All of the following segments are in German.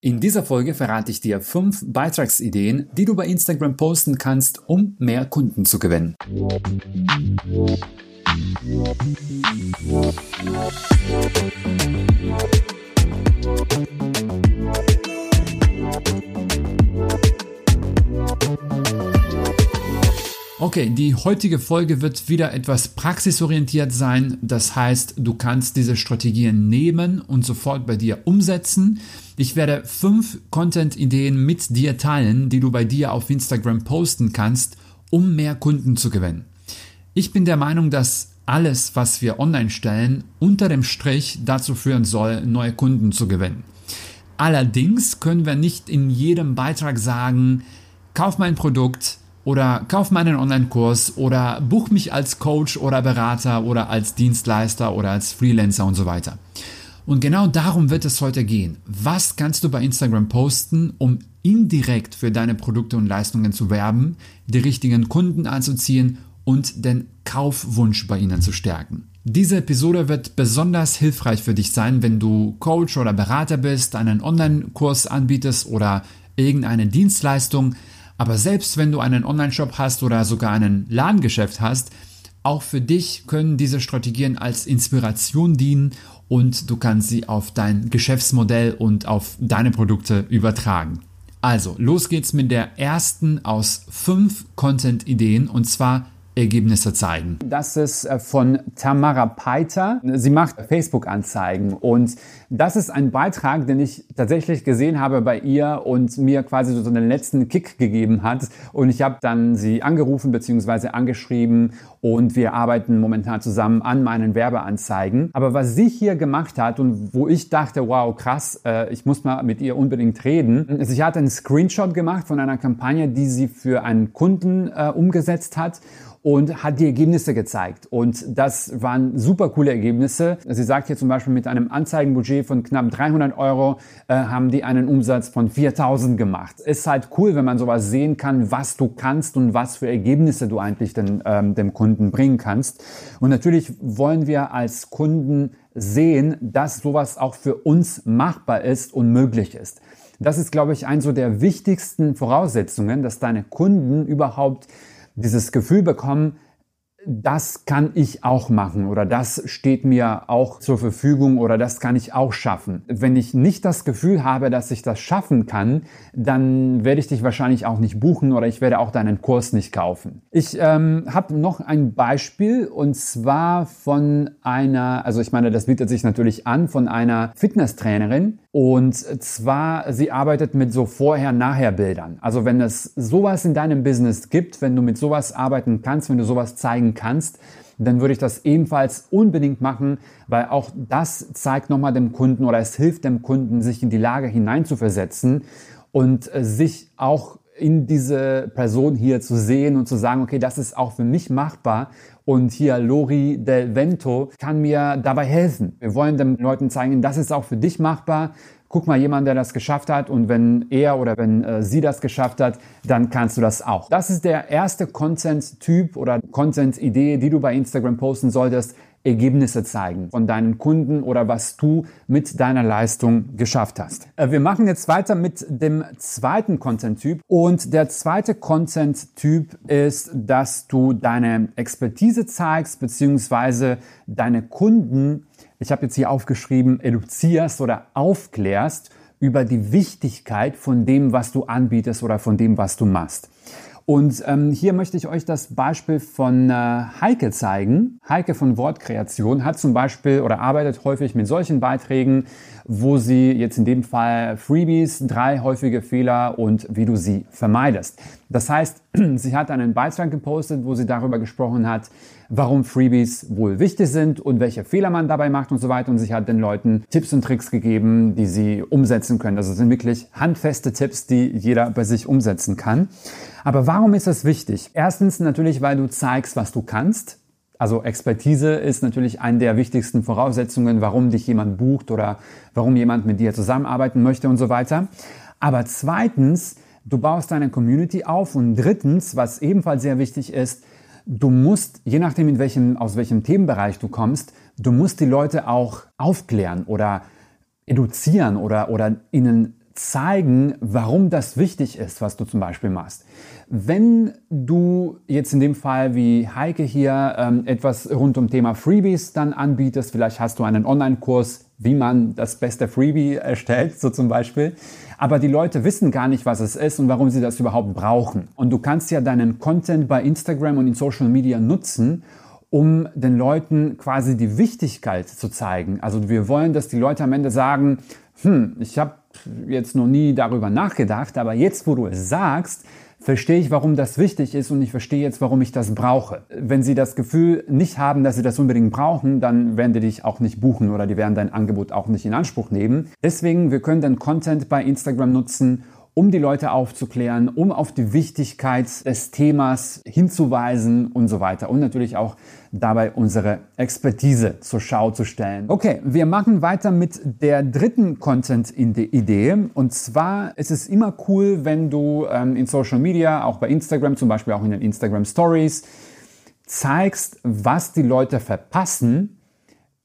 In dieser Folge verrate ich dir fünf Beitragsideen, die du bei Instagram posten kannst, um mehr Kunden zu gewinnen. Okay, die heutige Folge wird wieder etwas praxisorientiert sein. Das heißt, du kannst diese Strategien nehmen und sofort bei dir umsetzen. Ich werde fünf Content-Ideen mit dir teilen, die du bei dir auf Instagram posten kannst, um mehr Kunden zu gewinnen. Ich bin der Meinung, dass alles, was wir online stellen, unter dem Strich dazu führen soll, neue Kunden zu gewinnen. Allerdings können wir nicht in jedem Beitrag sagen, kauf mein Produkt, oder kauf meinen Online-Kurs oder buch mich als Coach oder Berater oder als Dienstleister oder als Freelancer und so weiter. Und genau darum wird es heute gehen. Was kannst du bei Instagram posten, um indirekt für deine Produkte und Leistungen zu werben, die richtigen Kunden anzuziehen und den Kaufwunsch bei ihnen zu stärken? Diese Episode wird besonders hilfreich für dich sein, wenn du Coach oder Berater bist, einen Online-Kurs anbietest oder irgendeine Dienstleistung, aber selbst wenn du einen Online-Shop hast oder sogar einen Ladengeschäft hast, auch für dich können diese Strategien als Inspiration dienen und du kannst sie auf dein Geschäftsmodell und auf deine Produkte übertragen. Also, los geht's mit der ersten aus fünf Content-Ideen und zwar Ergebnisse zeigen. Das ist äh, von Tamara Peiter. Sie macht Facebook-Anzeigen und das ist ein Beitrag, den ich tatsächlich gesehen habe bei ihr und mir quasi so einen letzten Kick gegeben hat. Und ich habe dann sie angerufen bzw. angeschrieben und wir arbeiten momentan zusammen an meinen Werbeanzeigen. Aber was sie hier gemacht hat und wo ich dachte, wow, krass, äh, ich muss mal mit ihr unbedingt reden. Sie hat einen Screenshot gemacht von einer Kampagne, die sie für einen Kunden äh, umgesetzt hat und hat die Ergebnisse gezeigt. Und das waren super coole Ergebnisse. Sie sagt hier zum Beispiel, mit einem Anzeigenbudget von knapp 300 Euro äh, haben die einen Umsatz von 4000 gemacht. Ist halt cool, wenn man sowas sehen kann, was du kannst und was für Ergebnisse du eigentlich den, ähm, dem Kunden bringen kannst. Und natürlich wollen wir als Kunden sehen, dass sowas auch für uns machbar ist und möglich ist. Das ist, glaube ich, ein so der wichtigsten Voraussetzungen, dass deine Kunden überhaupt dieses Gefühl bekommen, das kann ich auch machen oder das steht mir auch zur Verfügung oder das kann ich auch schaffen. Wenn ich nicht das Gefühl habe, dass ich das schaffen kann, dann werde ich dich wahrscheinlich auch nicht buchen oder ich werde auch deinen Kurs nicht kaufen. Ich ähm, habe noch ein Beispiel und zwar von einer, also ich meine, das bietet sich natürlich an, von einer Fitnesstrainerin, und zwar, sie arbeitet mit so Vorher-Nachher-Bildern. Also wenn es sowas in deinem Business gibt, wenn du mit sowas arbeiten kannst, wenn du sowas zeigen kannst, dann würde ich das ebenfalls unbedingt machen, weil auch das zeigt nochmal dem Kunden oder es hilft dem Kunden, sich in die Lage hineinzuversetzen und äh, sich auch in diese Person hier zu sehen und zu sagen, okay, das ist auch für mich machbar und hier Lori Del Vento kann mir dabei helfen. Wir wollen den Leuten zeigen, das ist auch für dich machbar. Guck mal jemand, der das geschafft hat und wenn er oder wenn äh, sie das geschafft hat, dann kannst du das auch. Das ist der erste Content-Typ oder Content-Idee, die du bei Instagram posten solltest. Ergebnisse zeigen von deinen Kunden oder was du mit deiner Leistung geschafft hast. Äh, wir machen jetzt weiter mit dem zweiten Content-Typ und der zweite Content-Typ ist, dass du deine Expertise zeigst beziehungsweise deine Kunden, ich habe jetzt hier aufgeschrieben, eduzierst oder aufklärst über die Wichtigkeit von dem, was du anbietest oder von dem, was du machst. Und ähm, hier möchte ich euch das Beispiel von äh, Heike zeigen. Heike von Wortkreation hat zum Beispiel oder arbeitet häufig mit solchen Beiträgen, wo sie jetzt in dem Fall Freebies, drei häufige Fehler und wie du sie vermeidest. Das heißt, sie hat einen Beitrag gepostet, wo sie darüber gesprochen hat, warum Freebies wohl wichtig sind und welche Fehler man dabei macht und so weiter. Und sie hat den Leuten Tipps und Tricks gegeben, die sie umsetzen können. Also sind wirklich handfeste Tipps, die jeder bei sich umsetzen kann. Aber warum ist das wichtig? Erstens natürlich, weil du zeigst, was du kannst. Also Expertise ist natürlich eine der wichtigsten Voraussetzungen, warum dich jemand bucht oder warum jemand mit dir zusammenarbeiten möchte und so weiter. Aber zweitens, du baust deine Community auf und drittens, was ebenfalls sehr wichtig ist, du musst, je nachdem in welchem, aus welchem Themenbereich du kommst, du musst die Leute auch aufklären oder eduzieren oder, oder ihnen zeigen, warum das wichtig ist, was du zum Beispiel machst. Wenn du jetzt in dem Fall wie Heike hier ähm, etwas rund um Thema Freebies dann anbietest, vielleicht hast du einen Online-Kurs, wie man das beste Freebie erstellt, so zum Beispiel. Aber die Leute wissen gar nicht, was es ist und warum sie das überhaupt brauchen. Und du kannst ja deinen Content bei Instagram und in Social Media nutzen, um den Leuten quasi die Wichtigkeit zu zeigen. Also wir wollen, dass die Leute am Ende sagen, hm, ich habe jetzt noch nie darüber nachgedacht, aber jetzt, wo du es sagst, verstehe ich, warum das wichtig ist und ich verstehe jetzt, warum ich das brauche. Wenn sie das Gefühl nicht haben, dass sie das unbedingt brauchen, dann werden die dich auch nicht buchen oder die werden dein Angebot auch nicht in Anspruch nehmen. Deswegen, wir können den Content bei Instagram nutzen, um die Leute aufzuklären, um auf die Wichtigkeit des Themas hinzuweisen und so weiter. Und natürlich auch dabei unsere Expertise zur Schau zu stellen. Okay, wir machen weiter mit der dritten Content-Idee. Und zwar ist es immer cool, wenn du ähm, in Social Media, auch bei Instagram, zum Beispiel auch in den Instagram Stories, zeigst, was die Leute verpassen,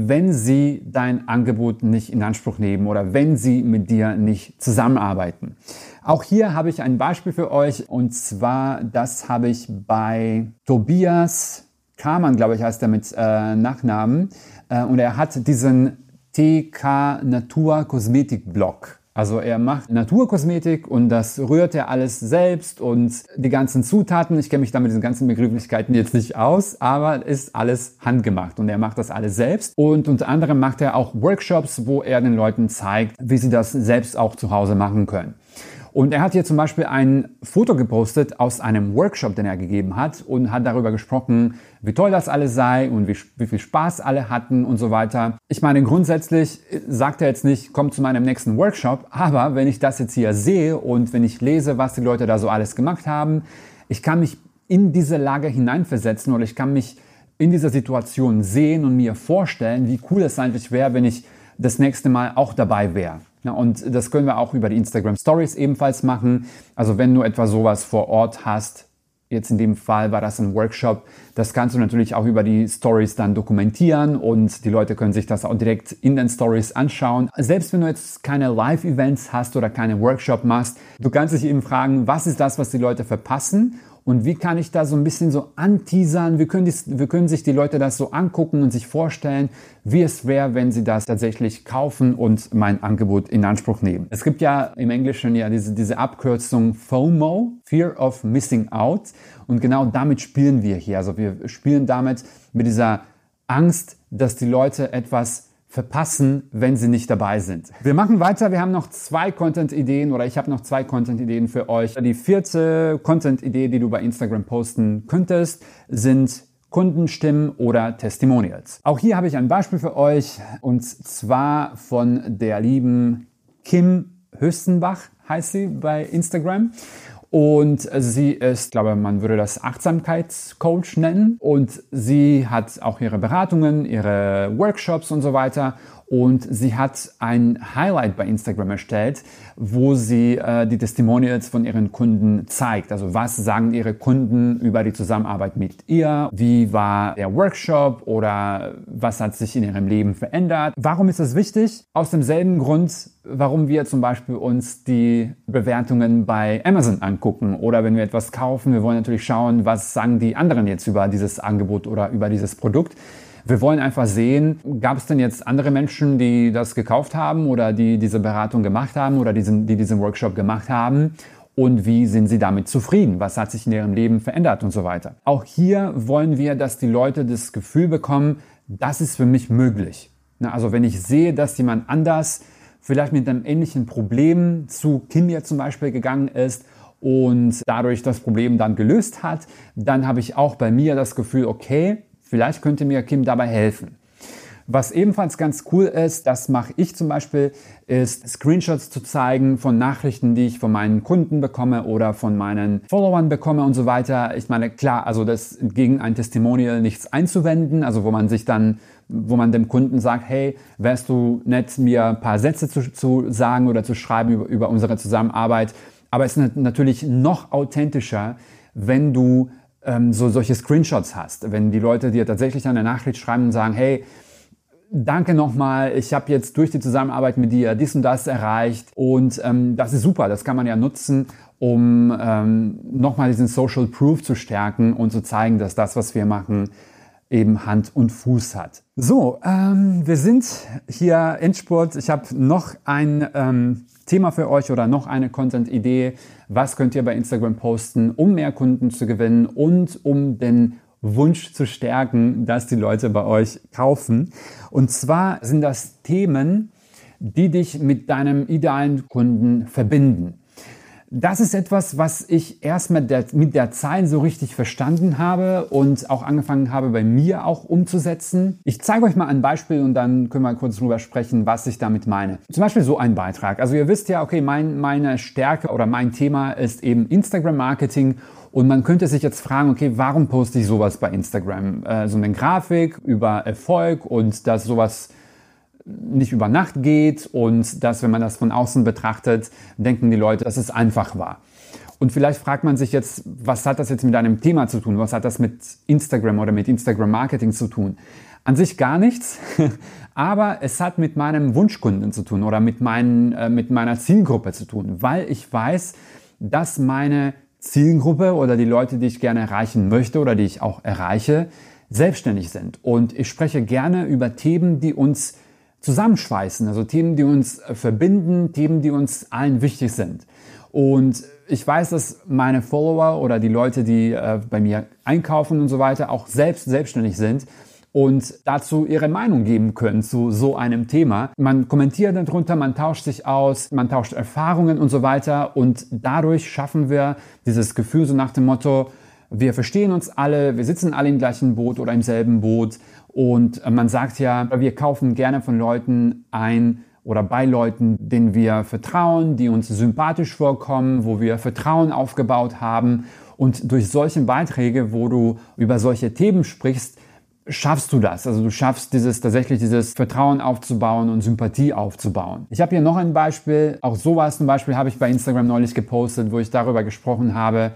wenn sie dein Angebot nicht in Anspruch nehmen oder wenn sie mit dir nicht zusammenarbeiten. Auch hier habe ich ein Beispiel für euch und zwar, das habe ich bei Tobias Kamann, glaube ich, heißt er mit äh, Nachnamen äh, und er hat diesen TK Natur Kosmetik Blog. Also er macht Naturkosmetik und das rührt er alles selbst und die ganzen Zutaten. Ich kenne mich da mit diesen ganzen Begrifflichkeiten jetzt nicht aus, aber ist alles handgemacht und er macht das alles selbst. Und unter anderem macht er auch Workshops, wo er den Leuten zeigt, wie sie das selbst auch zu Hause machen können. Und er hat hier zum Beispiel ein Foto gepostet aus einem Workshop, den er gegeben hat und hat darüber gesprochen, wie toll das alles sei und wie, wie viel Spaß alle hatten und so weiter. Ich meine, grundsätzlich sagt er jetzt nicht, komm zu meinem nächsten Workshop, aber wenn ich das jetzt hier sehe und wenn ich lese, was die Leute da so alles gemacht haben, ich kann mich in diese Lage hineinversetzen oder ich kann mich in dieser Situation sehen und mir vorstellen, wie cool es eigentlich wäre, wenn ich das nächste Mal auch dabei wäre. Ja, und das können wir auch über die Instagram Stories ebenfalls machen. Also wenn du etwa sowas vor Ort hast, jetzt in dem Fall war das ein Workshop, das kannst du natürlich auch über die Stories dann dokumentieren und die Leute können sich das auch direkt in den Stories anschauen. Selbst wenn du jetzt keine Live-Events hast oder keine Workshop machst, du kannst dich eben fragen, was ist das, was die Leute verpassen und wie kann ich da so ein bisschen so anteasern? Wie können, die, wie können sich die Leute das so angucken und sich vorstellen, wie es wäre, wenn sie das tatsächlich kaufen und mein Angebot in Anspruch nehmen? Es gibt ja im Englischen ja diese, diese Abkürzung FOMO, Fear of Missing Out. Und genau damit spielen wir hier. Also wir spielen damit mit dieser Angst, dass die Leute etwas verpassen, wenn sie nicht dabei sind. Wir machen weiter. Wir haben noch zwei Content-Ideen oder ich habe noch zwei Content-Ideen für euch. Die vierte Content-Idee, die du bei Instagram posten könntest, sind Kundenstimmen oder Testimonials. Auch hier habe ich ein Beispiel für euch und zwar von der lieben Kim Höstenbach heißt sie bei Instagram. Und sie ist, glaube man würde das Achtsamkeitscoach nennen. Und sie hat auch ihre Beratungen, ihre Workshops und so weiter. Und sie hat ein Highlight bei Instagram erstellt, wo sie äh, die Testimonials von ihren Kunden zeigt. Also was sagen ihre Kunden über die Zusammenarbeit mit ihr? Wie war der Workshop oder was hat sich in ihrem Leben verändert? Warum ist das wichtig? Aus demselben Grund, warum wir zum Beispiel uns die Bewertungen bei Amazon angucken oder wenn wir etwas kaufen, wir wollen natürlich schauen, was sagen die anderen jetzt über dieses Angebot oder über dieses Produkt. Wir wollen einfach sehen, gab es denn jetzt andere Menschen, die das gekauft haben oder die diese Beratung gemacht haben oder diesen, die diesen Workshop gemacht haben und wie sind sie damit zufrieden? Was hat sich in ihrem Leben verändert und so weiter. Auch hier wollen wir, dass die Leute das Gefühl bekommen, das ist für mich möglich. Also wenn ich sehe, dass jemand anders vielleicht mit einem ähnlichen Problem zu Kimia zum Beispiel gegangen ist und dadurch das Problem dann gelöst hat, dann habe ich auch bei mir das Gefühl, okay, Vielleicht könnte mir Kim dabei helfen. Was ebenfalls ganz cool ist, das mache ich zum Beispiel, ist Screenshots zu zeigen von Nachrichten, die ich von meinen Kunden bekomme oder von meinen Followern bekomme und so weiter. Ich meine, klar, also das gegen ein Testimonial nichts einzuwenden, also wo man sich dann, wo man dem Kunden sagt, hey, wärst du nett, mir ein paar Sätze zu, zu sagen oder zu schreiben über, über unsere Zusammenarbeit. Aber es ist natürlich noch authentischer, wenn du ähm, so solche Screenshots hast, wenn die Leute dir tatsächlich eine Nachricht schreiben und sagen, hey, danke nochmal, ich habe jetzt durch die Zusammenarbeit mit dir dies und das erreicht und ähm, das ist super, das kann man ja nutzen, um ähm, nochmal diesen Social Proof zu stärken und zu zeigen, dass das, was wir machen, eben Hand und Fuß hat. So, ähm, wir sind hier Endspurt. Ich habe noch ein ähm, Thema für euch oder noch eine Content-Idee. Was könnt ihr bei Instagram posten, um mehr Kunden zu gewinnen und um den Wunsch zu stärken, dass die Leute bei euch kaufen. Und zwar sind das Themen, die dich mit deinem idealen Kunden verbinden. Das ist etwas, was ich erst mit der, Zeit so richtig verstanden habe und auch angefangen habe bei mir auch umzusetzen. Ich zeige euch mal ein Beispiel und dann können wir kurz drüber sprechen, was ich damit meine. Zum Beispiel so ein Beitrag. Also ihr wisst ja, okay, mein, meine Stärke oder mein Thema ist eben Instagram Marketing und man könnte sich jetzt fragen, okay, warum poste ich sowas bei Instagram? Äh, so eine Grafik über Erfolg und dass sowas nicht über Nacht geht und dass, wenn man das von außen betrachtet, denken die Leute, dass es einfach war. Und vielleicht fragt man sich jetzt, was hat das jetzt mit einem Thema zu tun? Was hat das mit Instagram oder mit Instagram Marketing zu tun? An sich gar nichts, aber es hat mit meinem Wunschkunden zu tun oder mit, meinen, äh, mit meiner Zielgruppe zu tun, weil ich weiß, dass meine Zielgruppe oder die Leute, die ich gerne erreichen möchte oder die ich auch erreiche, selbstständig sind. Und ich spreche gerne über Themen, die uns zusammenschweißen, also Themen, die uns verbinden, Themen, die uns allen wichtig sind. Und ich weiß, dass meine Follower oder die Leute, die äh, bei mir einkaufen und so weiter, auch selbst selbstständig sind und dazu ihre Meinung geben können zu so einem Thema. Man kommentiert darunter, man tauscht sich aus, man tauscht Erfahrungen und so weiter und dadurch schaffen wir dieses Gefühl so nach dem Motto, wir verstehen uns alle, wir sitzen alle im gleichen Boot oder im selben Boot und man sagt ja, wir kaufen gerne von Leuten ein, oder bei Leuten, denen wir vertrauen, die uns sympathisch vorkommen, wo wir Vertrauen aufgebaut haben. Und durch solche Beiträge, wo du über solche Themen sprichst, schaffst du das. Also du schaffst dieses tatsächlich dieses Vertrauen aufzubauen und Sympathie aufzubauen. Ich habe hier noch ein Beispiel. Auch sowas zum Beispiel habe ich bei Instagram neulich gepostet, wo ich darüber gesprochen habe,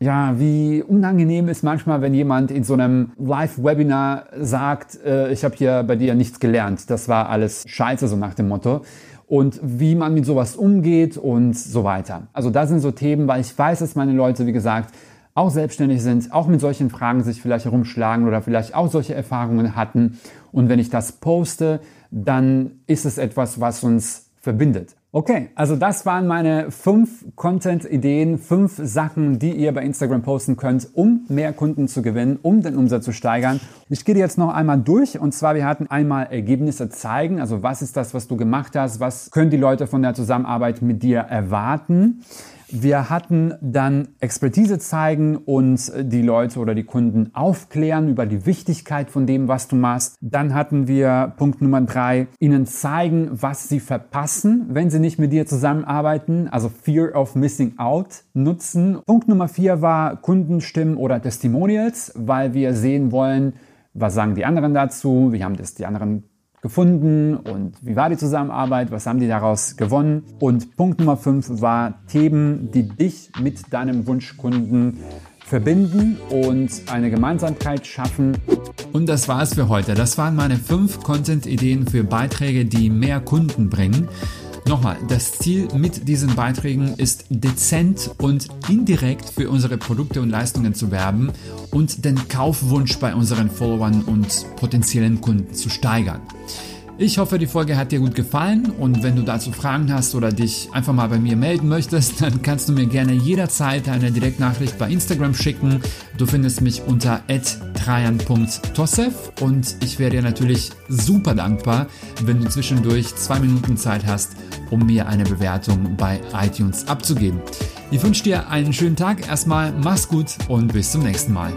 ja, wie unangenehm ist manchmal, wenn jemand in so einem Live-Webinar sagt, äh, ich habe hier bei dir nichts gelernt. Das war alles scheiße, so nach dem Motto. Und wie man mit sowas umgeht und so weiter. Also da sind so Themen, weil ich weiß, dass meine Leute, wie gesagt, auch selbstständig sind, auch mit solchen Fragen sich vielleicht herumschlagen oder vielleicht auch solche Erfahrungen hatten. Und wenn ich das poste, dann ist es etwas, was uns verbindet. Okay, also das waren meine fünf Content-Ideen, fünf Sachen, die ihr bei Instagram posten könnt, um mehr Kunden zu gewinnen, um den Umsatz zu steigern. Ich gehe jetzt noch einmal durch und zwar wir hatten einmal Ergebnisse zeigen, also was ist das, was du gemacht hast, was können die Leute von der Zusammenarbeit mit dir erwarten. Wir hatten dann Expertise zeigen und die Leute oder die Kunden aufklären über die Wichtigkeit von dem, was du machst. Dann hatten wir Punkt Nummer drei, ihnen zeigen, was sie verpassen, wenn sie nicht mit dir zusammenarbeiten, also Fear of Missing Out nutzen. Punkt Nummer vier war Kundenstimmen oder Testimonials, weil wir sehen wollen, was sagen die anderen dazu, wie haben das die anderen gefunden und wie war die Zusammenarbeit, was haben die daraus gewonnen. Und Punkt Nummer 5 war Themen, die dich mit deinem Wunschkunden verbinden und eine Gemeinsamkeit schaffen. Und das war's für heute. Das waren meine fünf Content-Ideen für Beiträge, die mehr Kunden bringen. Nochmal, das Ziel mit diesen Beiträgen ist dezent und indirekt für unsere Produkte und Leistungen zu werben und den Kaufwunsch bei unseren Followern und potenziellen Kunden zu steigern. Ich hoffe, die Folge hat dir gut gefallen und wenn du dazu Fragen hast oder dich einfach mal bei mir melden möchtest, dann kannst du mir gerne jederzeit eine Direktnachricht bei Instagram schicken. Du findest mich unter trajan.tosef und ich wäre dir natürlich super dankbar, wenn du zwischendurch zwei Minuten Zeit hast, um mir eine Bewertung bei iTunes abzugeben. Ich wünsche dir einen schönen Tag erstmal, mach's gut und bis zum nächsten Mal.